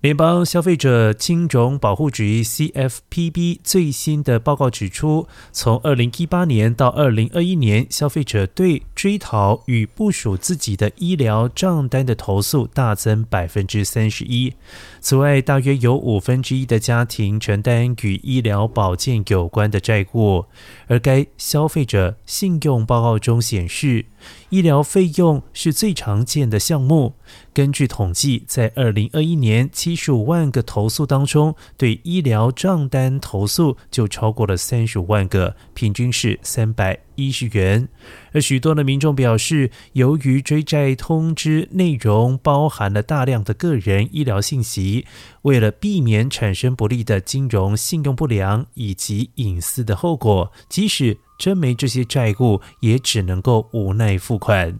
联邦消费者金融保护局 （CFPB） 最新的报告指出，从2018年到2021年，消费者对追讨与部署自己的医疗账单的投诉大增百分之三十一。此外，大约有五分之一的家庭承担与医疗保健有关的债务，而该消费者信用报告中显示，医疗费用是最常见的项目。根据统计，在2021年，七十五万个投诉当中，对医疗账单投诉就超过了三十五万个，平均是三百一十元。而许多的民众表示，由于追债通知内容包含了大量的个人医疗信息，为了避免产生不利的金融信用不良以及隐私的后果，即使真没这些债务，也只能够无奈付款。